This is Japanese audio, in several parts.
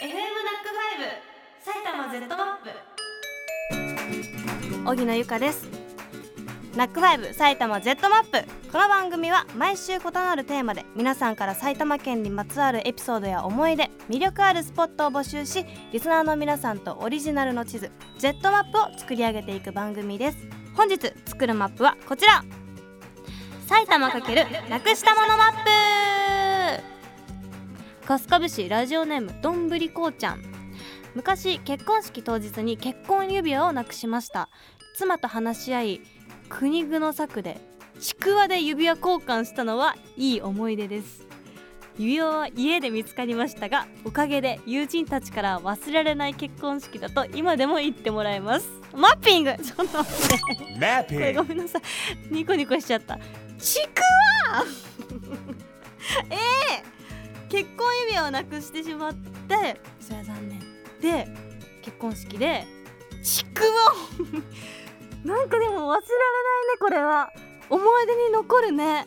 FM NACK5 埼玉 Z マップ。荻野由香です。 NACK5 埼玉 Z マップ。この番組は毎週異なるテーマで皆さんから埼玉県にまつわるエピソードや思い出魅力あるスポットを募集しリスナーの皆さんとオリジナルの地図 Z マップを作り上げていく番組です。本日作るマップはこちら。埼玉×なくしたものマップ春日部市ラジオネームどんぶりこうちゃん。昔結婚式当日に結婚指輪をなくしました。妻と話し合い国具の策でちくわで指輪交換したのはいい思い出です。指輪は家で見つかりましたがおかげで友人たちから忘れられない結婚式だと今でも言ってもらえます。マッピング！ちょっと待って。これ.ごめんなさい。ニコニコしちゃった。ちくわ！えー、結婚指輪をなくしてしまってそれは残念。で結婚式でちくわを。なんかでも忘れられないねこれは。思い出に残るね。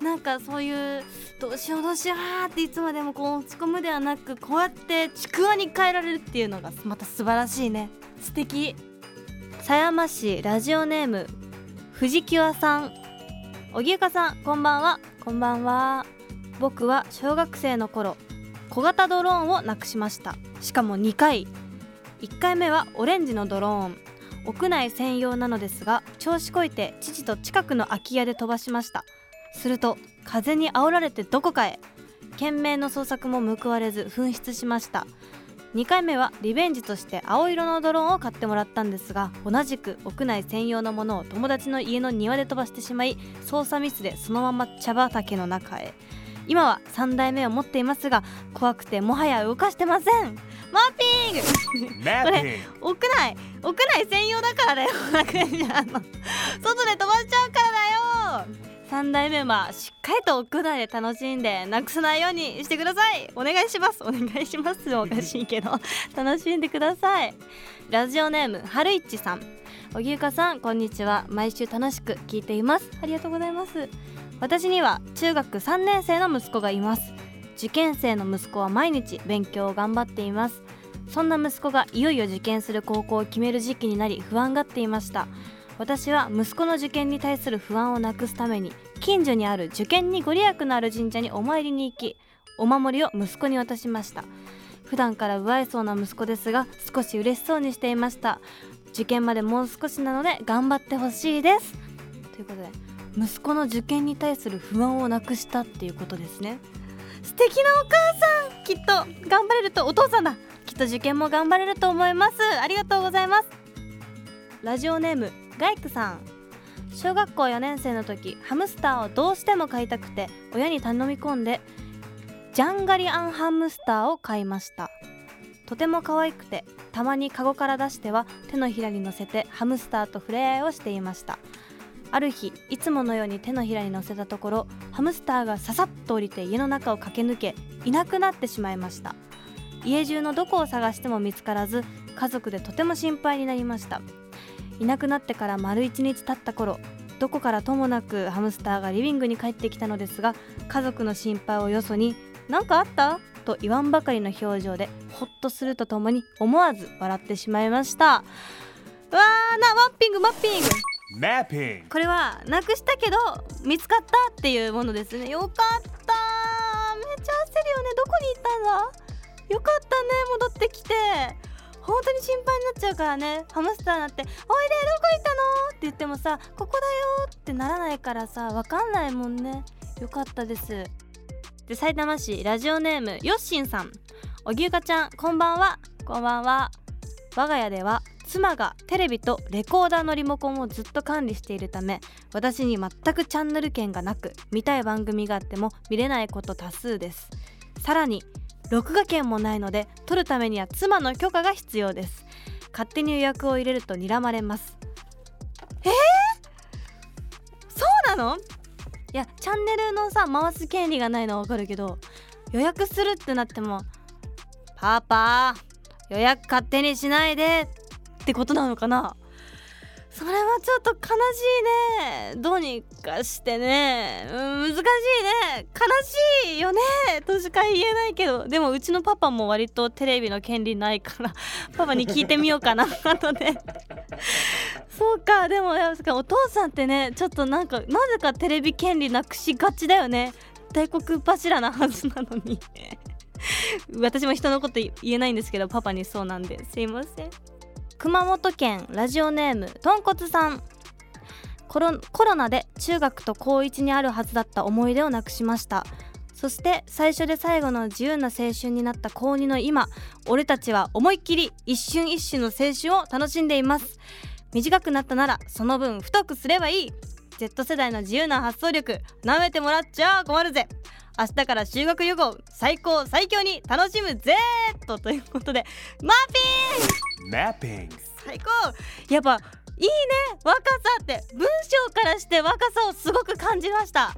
なんかそういうどうしようどうしようっていつまでもこう落ち込むではなくこうやってちくわに変えられるっていうのがまた素晴らしいね。素敵。狭山市ラジオネーム藤木和さん。荻生さんこんばんは。こんばんは僕は小学生の頃小型ドローンをなくしました。しかも2回。1回目はオレンジのドローン。屋内専用なのですが調子こいて父と近くの空き家で飛ばしました。すると風に煽られてどこかへ。懸命の捜索も報われず紛失しました。2回目はリベンジとして青色のドローンを買ってもらったんですが同じく屋内専用のものを友達の家の庭で飛ばしてしまい操作ミスでそのまま茶畑の中へ。今は3台目を持っていますが怖くてもはや動かしてません。マーピング。Mapping. 屋内屋内専用だからだよ。外で飛ばしちゃうからだよ。3代目はしっかりと屋内で楽しんでなくさないようにしてください。お願いします。お願いしますおかしいけど楽しんでください。ラジオネームはるいっちさん荻生さんこんにちは。毎週楽しく聞いています。ありがとうございます私には中学3年生の息子がいます。受験生の息子は毎日勉強を頑張っています。そんな息子がいよいよ受験する高校を決める時期になり不安がっていました。私は息子の受験に対する不安をなくすために近所にある受験にご利益のある神社にお参りに行きお守りを息子に渡しました。普段から不愛想な息子ですが少し嬉しそうにしていました。受験までもう少しなので頑張ってほしいです。ということで息子の受験に対する不安をなくしたっていうことですね。素敵なお母さんきっと頑張れるとお父さんだ。きっと受験も頑張れると思います。ありがとうございます。ラジオネームガイクさん。小学校4年生の時ハムスターをどうしても飼いたくて親に頼み込んでジャンガリアンハムスターを買いました。とても可愛くてたまにカゴから出しては手のひらに乗せてハムスターと触れ合いをしていました。ある日いつものように手のひらに乗せたところハムスターがささっと降りて家の中を駆け抜けいなくなってしまいました。家中のどこを探しても見つからず家族でとても心配になりました。いなくなってから丸一日経った頃どこからともなくハムスターがリビングに帰ってきたのですが家族の心配をよそに「何かあった?」と言わんばかりの表情でほっとするとともに思わず笑ってしまいました。うわーなマッピングマッピング。Mapping. これはなくしたけど見つかったっていうものですね。よかった。めっちゃ焦るよね。どこに行ったんだ？よかったね。戻ってきて。本当に心配になっちゃうからね。ハムスターなって「おいでどこ行ったの?」って言ってもさ「ここだよ」ってならないからさわかんないもんね。よかったです。で埼玉市ラジオネームよっしんさんおぎゅうかちゃんこんばんはこんばんは我が家では妻がテレビとレコーダーのリモコンをずっと管理しているため私に全くチャンネル権がなく見たい番組があっても見れないこと多数です。さらに録画権もないので撮るためには妻の許可が必要です。勝手に予約を入れると睨まれます。えー、そうなの？いやチャンネルのさ回す権利がないのはわかるけど予約するってなってもパパ予約勝手にしないでってことなのかな？それはちょっと悲しいね。どうにかしてね、うん、難しいね。悲しいよね。としか言えないけど。でもうちのパパも割とテレビの権利ないから。パパに聞いてみようかな。後で。そうか。でもお父さんってねちょっとなんかなぜかテレビ権利なくしがちだよね。大黒柱なはずなのに。私も人のこと言えないんですけどパパにそうなんで。すいません。熊本県ラジオネームとんこつさん。コロコロナで中学と高1にあるはずだった思い出をなくしました。そして最初で最後の自由な青春になった高2の今俺たちは思いっきり一瞬一瞬の青春を楽しんでいます。短くなったならその分太くすればいい。Z 世代の自由な発想力舐めてもらっちゃ困るぜ。明日から修学旅行最高最強に楽しむぜとということでマーピング最高。やっぱいいね若さって文章からして若さをすごく感じました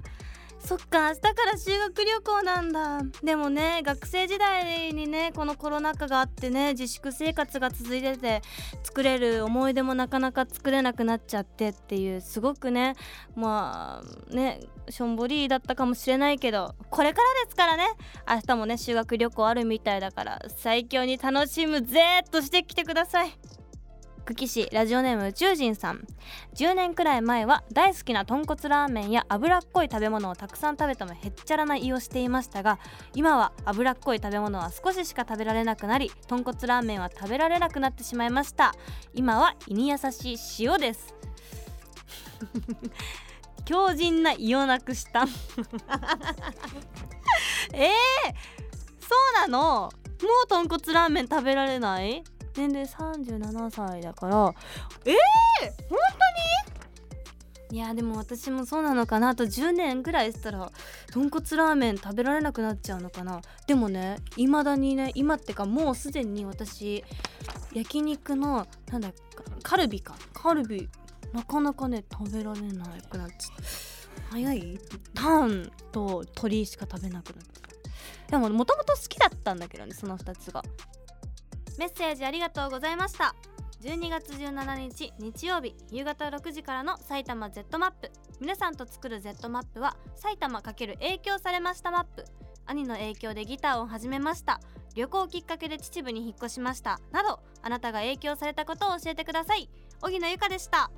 そっか明日から修学旅行なんだ。でもね学生時代にねこのコロナ禍があってね自粛生活が続いてて作れる思い出もなかなか作れなくなっちゃってっていうすごくねまあねしょんぼりだったかもしれないけどこれからですからね明日もね修学旅行あるみたいだから最強に楽しむぜっとしてきてください。久喜市ラジオネーム宇宙人さん。10年くらい前は大好きな豚骨ラーメンや脂っこい食べ物をたくさん食べてもへっちゃらな胃をしていましたが今は脂っこい食べ物は少ししか食べられなくなり豚骨ラーメンは食べられなくなってしまいました。今は胃に優しい塩です。強靭な胃をなくした。えー、そうなの？もう豚骨ラーメン食べられない？年齢37歳だから。えー、本当に？いやでも私もそうなのかな。あと10年ぐらいしたら豚骨ラーメン食べられなくなっちゃうのかな。でもねいまだにね今ってかもうすでに私焼肉のなんだカルビか。カルビなかなかね食べられなくなっちゃう早い？ターンと鶏しか食べなくなっちゃうでももともと好きだったんだけどねその2つがメッセージありがとうございました。12月17日日曜日夕方6時からの埼玉 Z マップ。皆さんと作る Z マップは埼玉×影響されましたマップ。兄の影響でギターを始めました。旅行きっかけで秩父に引っ越しました。などあなたが影響されたことを教えてください。荻野由香でした。